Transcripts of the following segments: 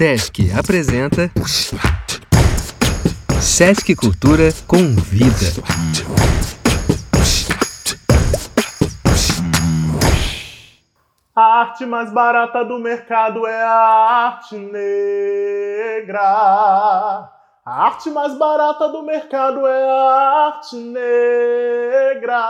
Sesc apresenta Sesc Cultura convida. A arte mais barata do mercado é a arte negra. A arte mais barata do mercado é a arte negra.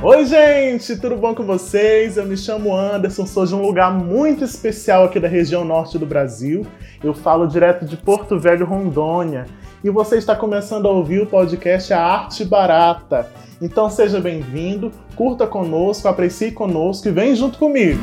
Oi, gente, tudo bom com vocês? Eu me chamo Anderson, sou de um lugar muito especial aqui da região norte do Brasil. Eu falo direto de Porto Velho, Rondônia. E você está começando a ouvir o podcast A Arte Barata. Então seja bem-vindo, curta conosco, aprecie conosco e vem junto comigo.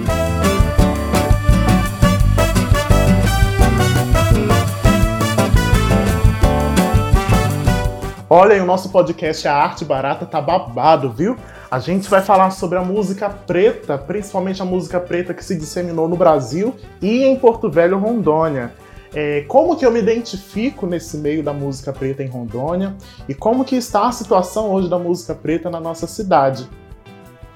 Olha, o nosso podcast A Arte Barata tá babado, viu? A gente vai falar sobre a música preta, principalmente a música preta que se disseminou no Brasil e em Porto Velho, Rondônia. É, como que eu me identifico nesse meio da música preta em Rondônia e como que está a situação hoje da música preta na nossa cidade.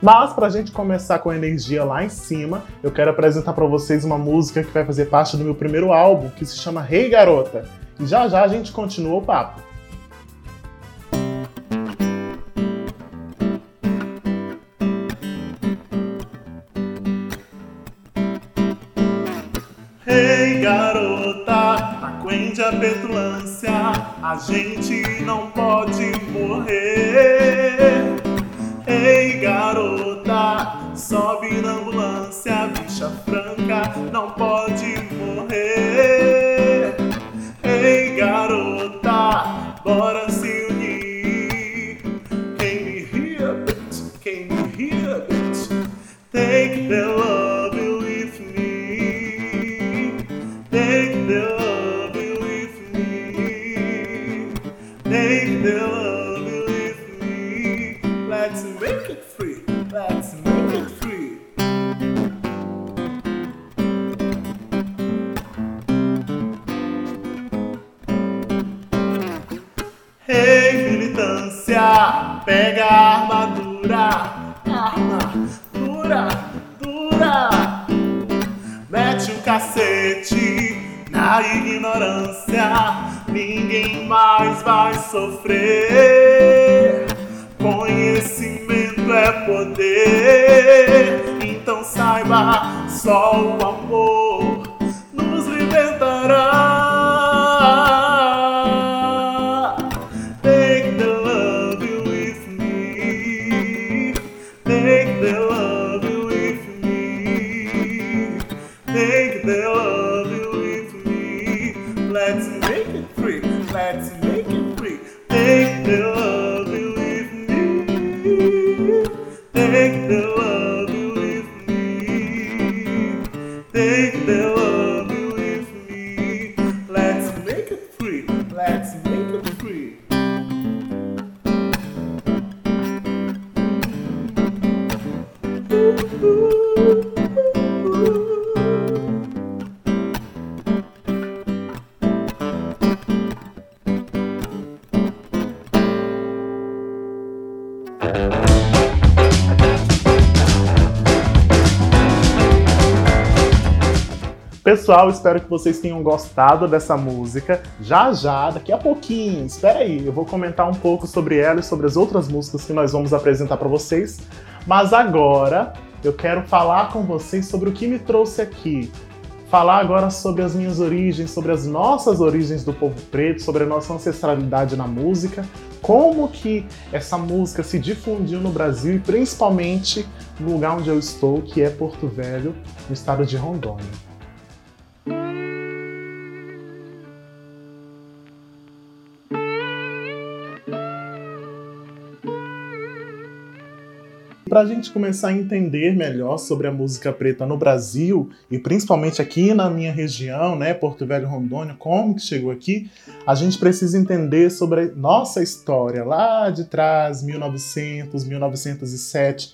Mas para a gente começar com energia lá em cima, eu quero apresentar para vocês uma música que vai fazer parte do meu primeiro álbum, que se chama Rei hey Garota. E já já a gente continua o papo. A petulância, a gente não pode morrer. Ei, garota, sobe na ambulância, bicha franca, não pode morrer. Militância, pega a armadura. Arma dura, dura. Mete o cacete na ignorância ninguém mais vai sofrer. Conhecimento é poder, então saiba, só o amor Let's make it free. Let's make it free. Take the Pessoal, espero que vocês tenham gostado dessa música. Já já, daqui a pouquinho, espera aí, eu vou comentar um pouco sobre ela e sobre as outras músicas que nós vamos apresentar para vocês. Mas agora eu quero falar com vocês sobre o que me trouxe aqui. Falar agora sobre as minhas origens, sobre as nossas origens do povo preto, sobre a nossa ancestralidade na música, como que essa música se difundiu no Brasil e principalmente no lugar onde eu estou, que é Porto Velho, no estado de Rondônia. Para a gente começar a entender melhor sobre a música preta no Brasil e principalmente aqui na minha região, né, Porto Velho, Rondônia, como que chegou aqui, a gente precisa entender sobre a nossa história lá de trás, 1900, 1907,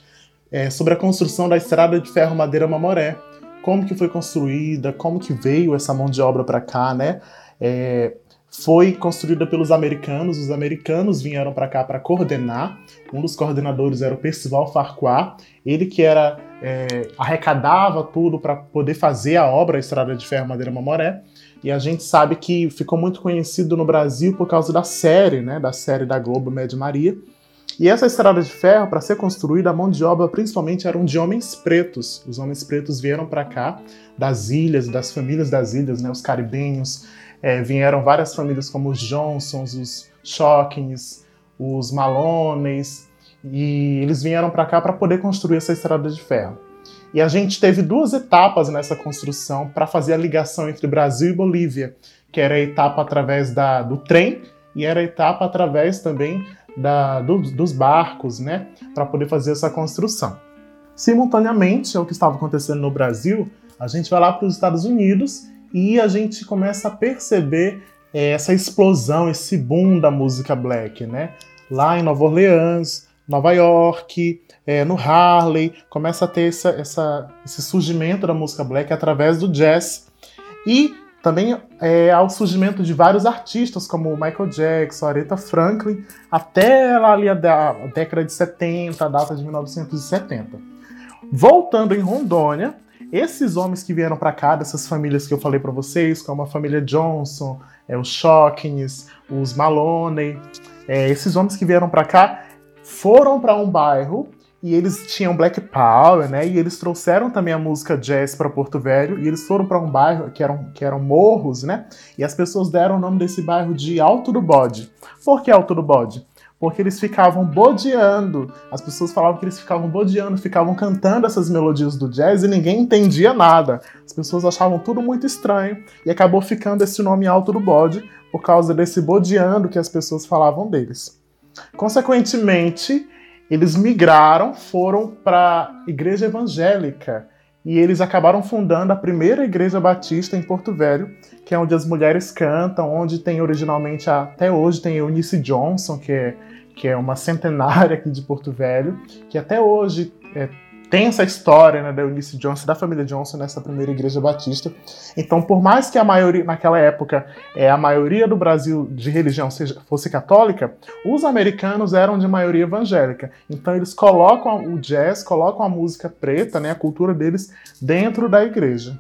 é, sobre a construção da estrada de ferro Madeira Mamoré, como que foi construída, como que veio essa mão de obra para cá, né? É, foi construída pelos americanos. Os americanos vieram para cá para coordenar. Um dos coordenadores era o Percival Farquhar, ele que era é, arrecadava tudo para poder fazer a obra a Estrada de Ferro Madeira Mamoré. E a gente sabe que ficou muito conhecido no Brasil por causa da série, né, da série da Globo Média Maria. E essa estrada de ferro, para ser construída, a mão de obra principalmente eram de homens pretos. Os homens pretos vieram para cá, das ilhas, das famílias das ilhas, né, os caribenhos. É, vieram várias famílias como os Johnsons, os Shockings, os Malones, e eles vieram para cá para poder construir essa estrada de ferro. E a gente teve duas etapas nessa construção para fazer a ligação entre Brasil e Bolívia, que era a etapa através da, do trem e era a etapa através também da, do, dos barcos, né, para poder fazer essa construção. Simultaneamente ao que estava acontecendo no Brasil, a gente vai lá para os Estados Unidos e a gente começa a perceber é, essa explosão, esse boom da música black, né? Lá em Nova Orleans, Nova York, é, no Harley, começa a ter essa, essa, esse surgimento da música black através do jazz. E também é, ao surgimento de vários artistas, como Michael Jackson, Aretha Franklin, até ali a, a década de 70, a data de 1970. Voltando em Rondônia, esses homens que vieram para cá, dessas famílias que eu falei para vocês, como a família Johnson, é, os Shockings, os Maloney, é, esses homens que vieram para cá foram para um bairro e eles tinham Black Power, né? E eles trouxeram também a música jazz para Porto Velho e eles foram para um bairro que eram, que eram morros, né? E as pessoas deram o nome desse bairro de Alto do Bode. Por que Alto do Bode? Porque eles ficavam bodeando. As pessoas falavam que eles ficavam bodeando, ficavam cantando essas melodias do jazz e ninguém entendia nada. As pessoas achavam tudo muito estranho e acabou ficando esse nome Alto do Bode por causa desse bodeando que as pessoas falavam deles. Consequentemente, eles migraram, foram para a igreja evangélica. E eles acabaram fundando a primeira igreja batista em Porto Velho, que é onde as mulheres cantam, onde tem originalmente, até hoje, tem Eunice Johnson, que é, que é uma centenária aqui de Porto Velho, que até hoje é, tem essa história né, da Eunice Johnson, da família Johnson nessa primeira igreja batista. Então, por mais que a maioria, naquela época, é, a maioria do Brasil de religião seja, fosse católica, os americanos eram de maioria evangélica. Então, eles colocam o jazz, colocam a música preta, né, a cultura deles, dentro da igreja.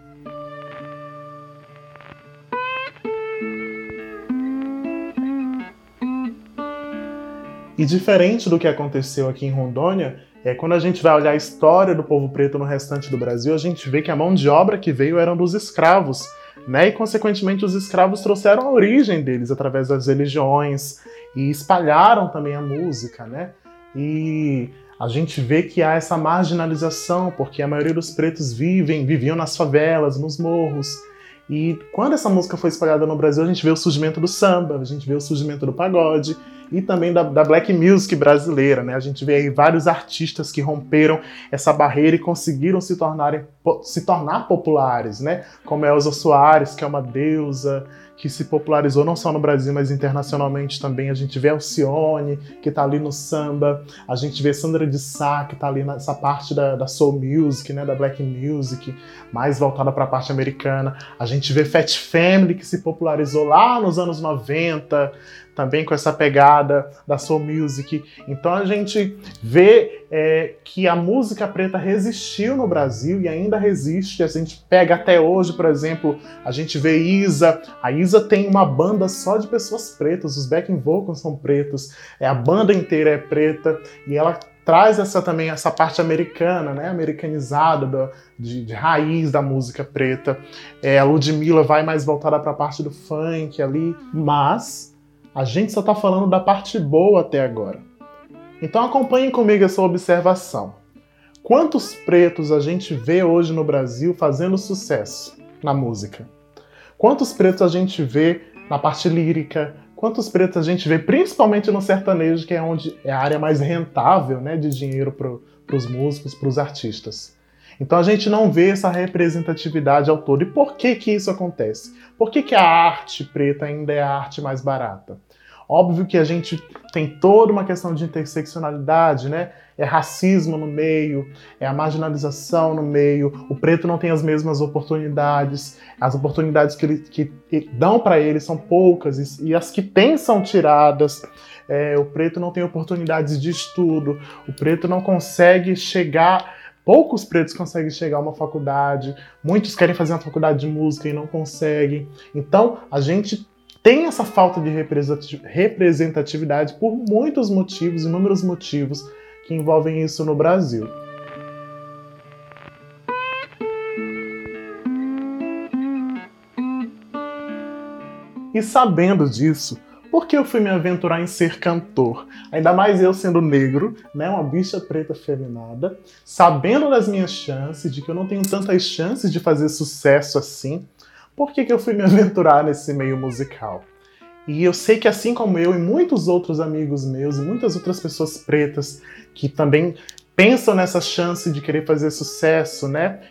E diferente do que aconteceu aqui em Rondônia, é, quando a gente vai olhar a história do povo preto no restante do Brasil, a gente vê que a mão de obra que veio eram dos escravos, né? E consequentemente os escravos trouxeram a origem deles através das religiões e espalharam também a música, né? E a gente vê que há essa marginalização, porque a maioria dos pretos vivem, viviam nas favelas, nos morros. E quando essa música foi espalhada no Brasil, a gente vê o surgimento do samba, a gente vê o surgimento do pagode, e também da, da, black music brasileira, né? A gente vê aí vários artistas que romperam essa barreira e conseguiram se, tornarem, se tornar populares, né? Como Elza Soares, que é uma deusa, que se popularizou não só no Brasil, mas internacionalmente também. A gente vê Alcione, que está ali no samba, a gente vê Sandra de Sá, que está ali nessa parte da, da, soul music, né, da black music, mais voltada para a parte americana. A gente vê Fat Family, que se popularizou lá nos anos 90, também com essa pegada da soul music. Então a gente vê é, que a música preta resistiu no Brasil e ainda resiste. A gente pega até hoje, por exemplo, a gente vê Isa. A Isa tem uma banda só de pessoas pretas, os backing vocals são pretos, é, a banda inteira é preta e ela traz essa também essa parte americana, né, americanizada do, de, de, raiz da música preta. É, a Ludmilla vai mais voltada para a parte do funk ali, mas a gente só está falando da parte boa até agora. Então acompanhem comigo essa observação. Quantos pretos a gente vê hoje no Brasil fazendo sucesso na música? Quantos pretos a gente vê na parte lírica? Quantos pretos a gente vê principalmente no sertanejo, que é onde é a área mais rentável né, de dinheiro para os músicos, para os artistas? Então a gente não vê essa representatividade ao todo. E por que que isso acontece? Por que, que a arte preta ainda é a arte mais barata? Óbvio que a gente tem toda uma questão de interseccionalidade, né? É racismo no meio, é a marginalização no meio, o preto não tem as mesmas oportunidades, as oportunidades que, ele, que dão para ele são poucas e, e as que têm são tiradas. É, o preto não tem oportunidades de estudo, o preto não consegue chegar Poucos pretos conseguem chegar a uma faculdade, muitos querem fazer uma faculdade de música e não conseguem. Então, a gente tem essa falta de representatividade por muitos motivos, inúmeros motivos que envolvem isso no Brasil. E sabendo disso, por que eu fui me aventurar em ser cantor? Ainda mais eu sendo negro, né, uma bicha preta feminada, sabendo das minhas chances, de que eu não tenho tantas chances de fazer sucesso assim, por que, que eu fui me aventurar nesse meio musical? E eu sei que assim como eu e muitos outros amigos meus e muitas outras pessoas pretas que também pensam nessa chance de querer fazer sucesso, né,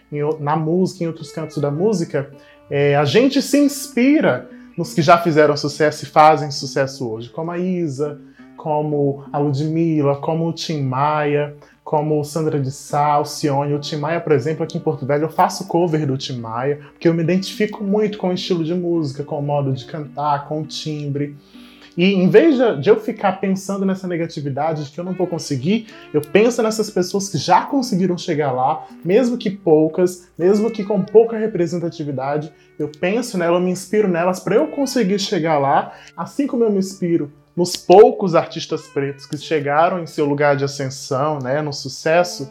na música, em outros cantos da música, é, a gente se inspira nos que já fizeram sucesso e fazem sucesso hoje, como a Isa, como a Ludmilla, como o Tim Maia, como Sandra de Sá, Alcione, o Tim Maia, por exemplo, aqui em Porto Velho, eu faço cover do Tim Maia, porque eu me identifico muito com o estilo de música, com o modo de cantar, com o timbre. E em vez de eu ficar pensando nessa negatividade de que eu não vou conseguir, eu penso nessas pessoas que já conseguiram chegar lá, mesmo que poucas, mesmo que com pouca representatividade. Eu penso nela, eu me inspiro nelas para eu conseguir chegar lá, assim como eu me inspiro nos poucos artistas pretos que chegaram em seu lugar de ascensão, né, no sucesso,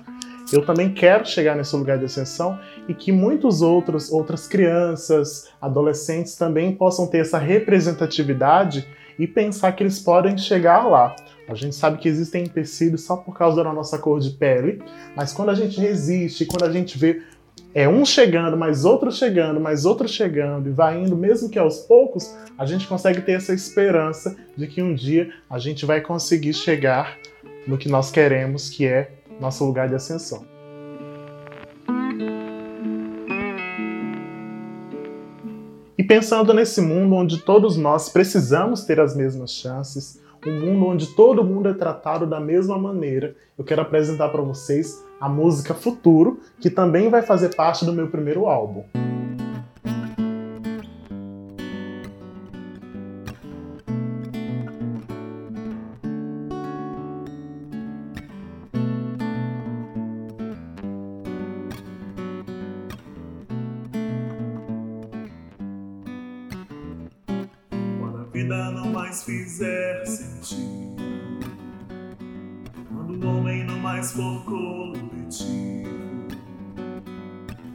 eu também quero chegar nesse lugar de ascensão e que muitos outros, outras crianças, adolescentes também possam ter essa representatividade e pensar que eles podem chegar lá. A gente sabe que existem empecilhos só por causa da nossa cor de pele, mas quando a gente resiste, quando a gente vê é um chegando, mais outro chegando, mais outro chegando, e vai indo, mesmo que aos poucos, a gente consegue ter essa esperança de que um dia a gente vai conseguir chegar no que nós queremos, que é nosso lugar de ascensão. E pensando nesse mundo onde todos nós precisamos ter as mesmas chances, um mundo onde todo mundo é tratado da mesma maneira, eu quero apresentar para vocês a música Futuro, que também vai fazer parte do meu primeiro álbum. Vida não mais fizer sentido, quando o homem não mais for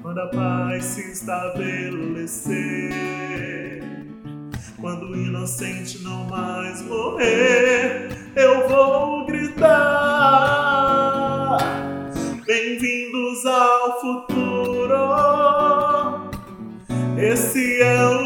quando a paz se estabelecer, quando o inocente não mais morrer, eu vou gritar: Bem-vindos ao futuro. Esse é o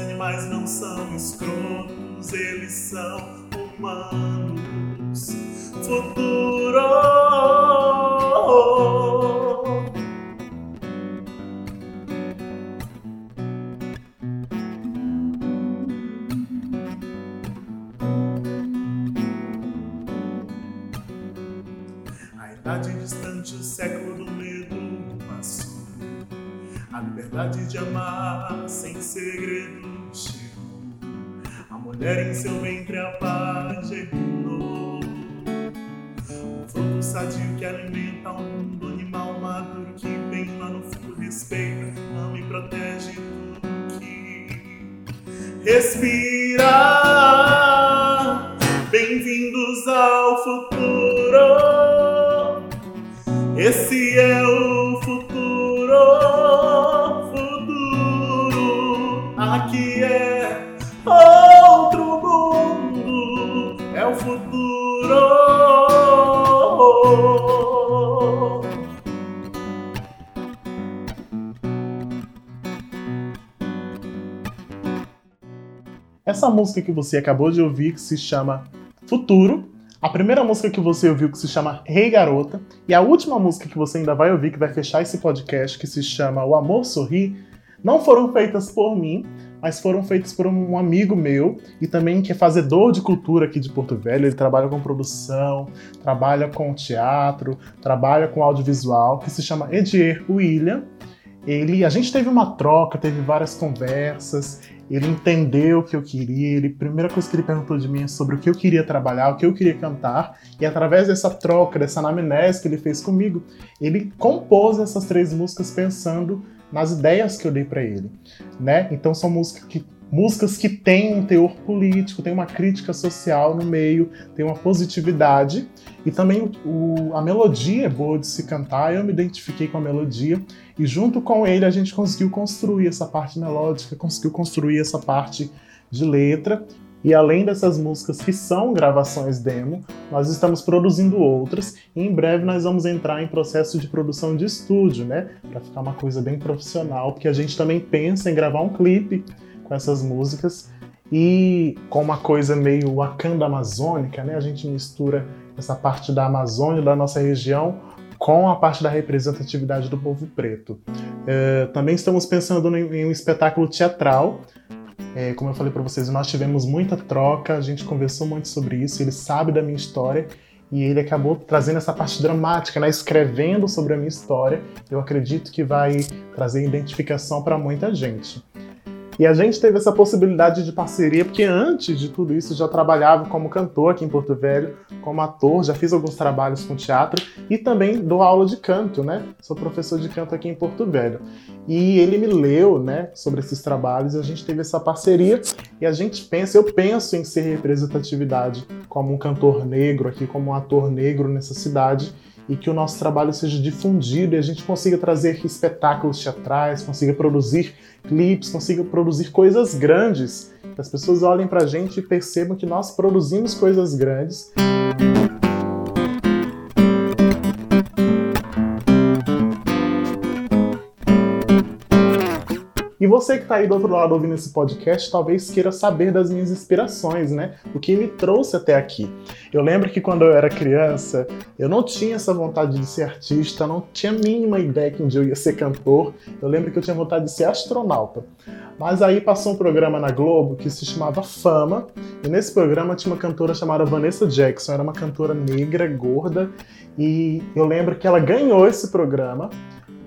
animais não são escrotos, eles são humanos. Futuro. A mulher em seu ventre a paz germinou. Um fruto sadio que alimenta um mundo animal maduro que vem lá no fundo respeita, ama e protege tudo que respira. Bem-vindos ao futuro. Esse é o essa música que você acabou de ouvir, que se chama Futuro, a primeira música que você ouviu, que se chama Rei hey Garota, e a última música que você ainda vai ouvir, que vai fechar esse podcast, que se chama O Amor Sorri, não foram feitas por mim, mas foram feitas por um amigo meu e também que é fazedor de cultura aqui de Porto Velho. Ele trabalha com produção, trabalha com teatro, trabalha com audiovisual, que se chama Edier William. Ele, a gente teve uma troca, teve várias conversas. Ele entendeu o que eu queria. Ele, a primeira coisa que ele perguntou de mim é sobre o que eu queria trabalhar, o que eu queria cantar. E através dessa troca, dessa anamnese que ele fez comigo, ele compôs essas três músicas pensando nas ideias que eu dei para ele, né? Então são músicas que músicas que têm um teor político, tem uma crítica social no meio, tem uma positividade. E também o, a melodia é boa de se cantar. Eu me identifiquei com a melodia. E junto com ele a gente conseguiu construir essa parte melódica, conseguiu construir essa parte de letra. E além dessas músicas que são gravações demo, nós estamos produzindo outras. E em breve nós vamos entrar em processo de produção de estúdio, né? Para ficar uma coisa bem profissional, porque a gente também pensa em gravar um clipe com essas músicas e com uma coisa meio Wakanda amazônica, né? A gente mistura essa parte da Amazônia, da nossa região, com a parte da representatividade do povo preto. É, também estamos pensando em um espetáculo teatral é, como eu falei para vocês, nós tivemos muita troca, a gente conversou muito sobre isso, ele sabe da minha história e ele acabou trazendo essa parte dramática, né, escrevendo sobre a minha história. Eu acredito que vai trazer identificação para muita gente. E a gente teve essa possibilidade de parceria, porque antes de tudo isso já trabalhava como cantor aqui em Porto Velho, como ator, já fiz alguns trabalhos com teatro e também dou aula de canto, né? Sou professor de canto aqui em Porto Velho. E ele me leu, né, sobre esses trabalhos e a gente teve essa parceria e a gente pensa, eu penso em ser representatividade como um cantor negro aqui, como um ator negro nessa cidade e que o nosso trabalho seja difundido e a gente consiga trazer espetáculos teatrais, consiga produzir clipes, consiga produzir coisas grandes, que as pessoas olhem para a gente e percebam que nós produzimos coisas grandes. Você que está aí do outro lado ouvindo esse podcast, talvez queira saber das minhas inspirações, né? O que me trouxe até aqui. Eu lembro que quando eu era criança, eu não tinha essa vontade de ser artista, não tinha a mínima ideia que um dia eu ia ser cantor. Eu lembro que eu tinha vontade de ser astronauta. Mas aí passou um programa na Globo que se chamava Fama, e nesse programa tinha uma cantora chamada Vanessa Jackson, era uma cantora negra, gorda, e eu lembro que ela ganhou esse programa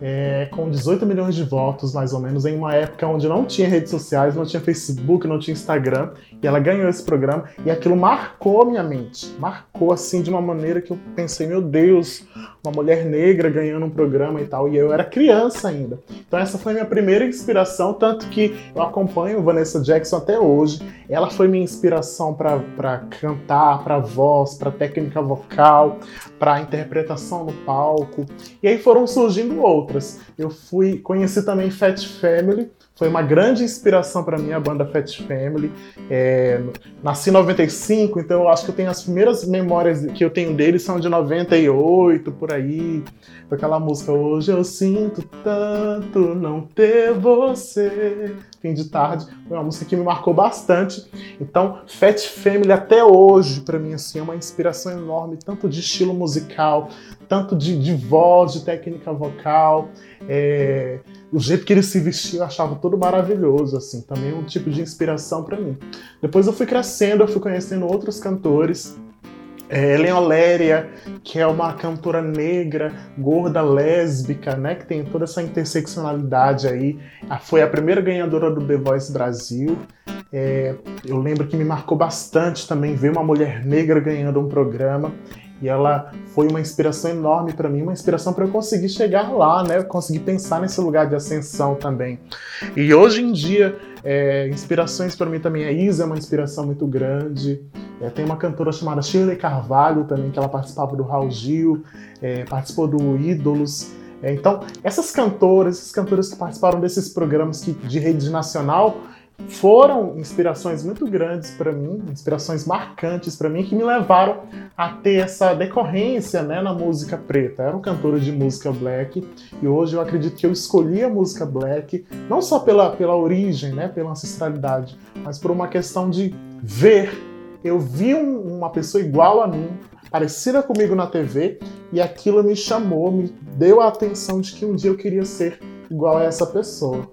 é, com 18 milhões de votos, mais ou menos, em uma época onde não tinha redes sociais, não tinha Facebook, não tinha Instagram, e ela ganhou esse programa, e aquilo marcou minha mente, marcou assim de uma maneira que eu pensei, meu Deus, uma mulher negra ganhando um programa e tal, e eu era criança ainda. Então essa foi minha primeira inspiração, tanto que eu acompanho Vanessa Jackson até hoje, ela foi minha inspiração para cantar, para voz, para técnica vocal, para interpretação no palco, e aí foram surgindo outras outras. Eu fui conheci também Fat Family, foi uma grande inspiração para mim a banda Fat Family. É, nasci em 95, então eu acho que eu tenho as primeiras memórias que eu tenho deles são de 98 por aí. Com aquela música Hoje eu sinto tanto não ter você. Fim de tarde, foi uma música que me marcou bastante. Então, Fat Family até hoje para mim assim é uma inspiração enorme, tanto de estilo musical, tanto de, de voz, de técnica vocal. É, o jeito que ele se vestia eu achava todo maravilhoso, assim, também um tipo de inspiração para mim. Depois eu fui crescendo, eu fui conhecendo outros cantores. É, Helen Oléria, que é uma cantora negra, gorda, lésbica, né, que tem toda essa interseccionalidade aí. Foi a primeira ganhadora do The Voice Brasil. É, eu lembro que me marcou bastante também ver uma mulher negra ganhando um programa e ela foi uma inspiração enorme para mim, uma inspiração para eu conseguir chegar lá, né? Conseguir pensar nesse lugar de ascensão também. E hoje em dia, é, inspirações para mim também. A Isa é uma inspiração muito grande. É, tem uma cantora chamada Shirley Carvalho também, que ela participava do Raul Gil, é, participou do Ídolos. É, então, essas cantoras, esses cantores que participaram desses programas que, de rede nacional, foram inspirações muito grandes para mim, inspirações marcantes para mim que me levaram a ter essa decorrência né, na música preta. Eu era um cantor de música black e hoje eu acredito que eu escolhi a música black não só pela, pela origem, né, pela ancestralidade, mas por uma questão de ver. Eu vi um, uma pessoa igual a mim, parecida comigo na TV, e aquilo me chamou, me deu a atenção de que um dia eu queria ser igual a essa pessoa.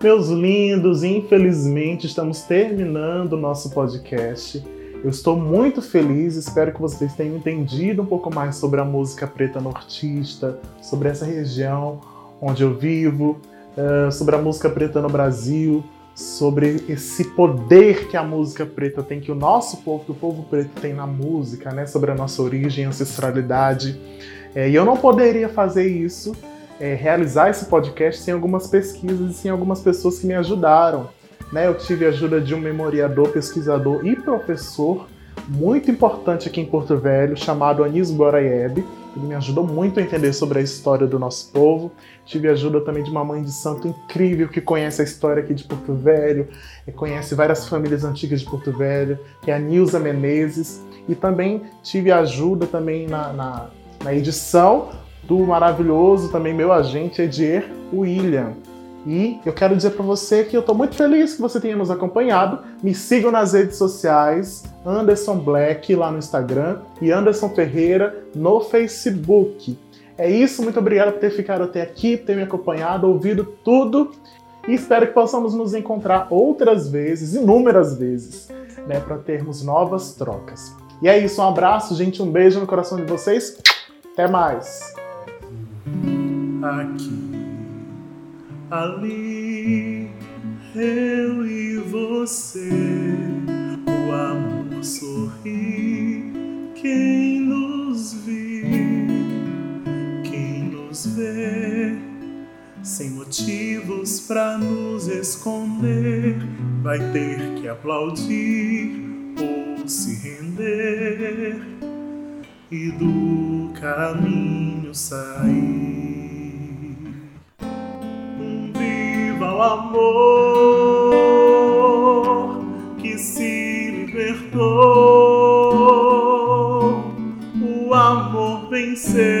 Meus lindos, infelizmente estamos terminando o nosso podcast. Eu estou muito feliz, espero que vocês tenham entendido um pouco mais sobre a música preta nortista, sobre essa região onde eu vivo, eh, sobre a música preta no Brasil, sobre esse poder que a música preta tem, que o nosso povo, que o povo preto tem na música, né? Sobre a nossa origem, ancestralidade. Eh, e eu não poderia fazer isso é, realizar esse podcast sem algumas pesquisas e sem algumas pessoas que me ajudaram. Né? Eu tive a ajuda de um memoriador, pesquisador e professor muito importante aqui em Porto Velho, chamado Anis Boraieb. Ele me ajudou muito a entender sobre a história do nosso povo. Tive a ajuda também de uma mãe de santo incrível que conhece a história aqui de Porto Velho, conhece várias famílias antigas de Porto Velho, que é a Nilza Menezes. E também tive ajuda também na, na, na edição do maravilhoso também meu agente Edier William. E eu quero dizer para você que eu estou muito feliz que você tenha nos acompanhado. Me sigam nas redes sociais, Anderson Black lá no Instagram e Anderson Ferreira no Facebook. É isso, muito obrigado por ter ficado até aqui, ter me acompanhado, ouvido tudo. E espero que possamos nos encontrar outras vezes, inúmeras vezes, né, para termos novas trocas. E é isso, um abraço, gente, um beijo no coração de vocês. Até mais aqui, ali, eu e você, o amor sorri, quem nos viu, quem nos vê, sem motivos para nos esconder, vai ter que aplaudir ou se render e do caminho sair. o amor que se libertou. O amor venceu,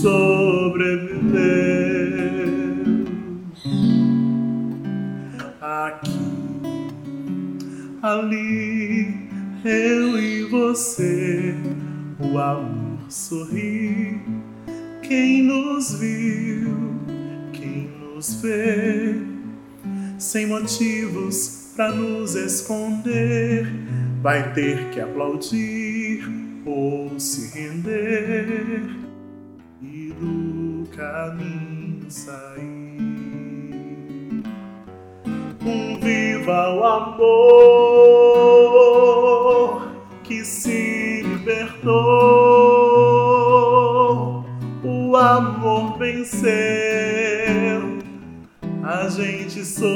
gente sobreviveu. Aqui, ali, eu e você, o amor sorri. Quem nos viu, quem nos vê, sem motivos para nos esconder, vai ter que aplaudir ou se render caminho sair. Um viva o amor que se libertou, o amor venceu, a gente sobreviveu.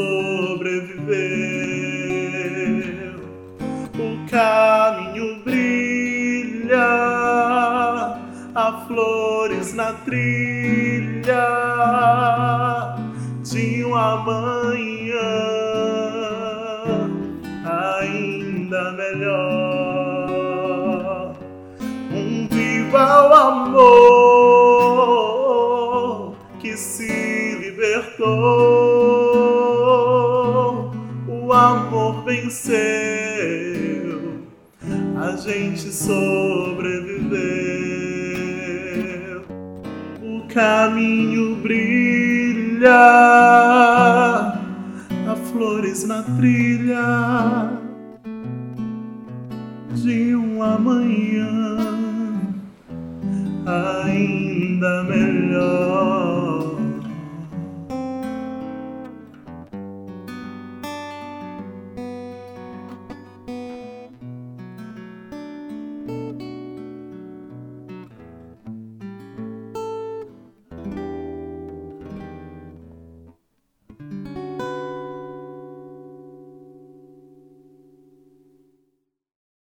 O caminho trilha, há flores na trilha brilhar de um amanhã ainda melhor. Um igual amor que se libertou, o amor venceu, a gente sobreviveu caminho brilha, há flores na trilha de um amanhã.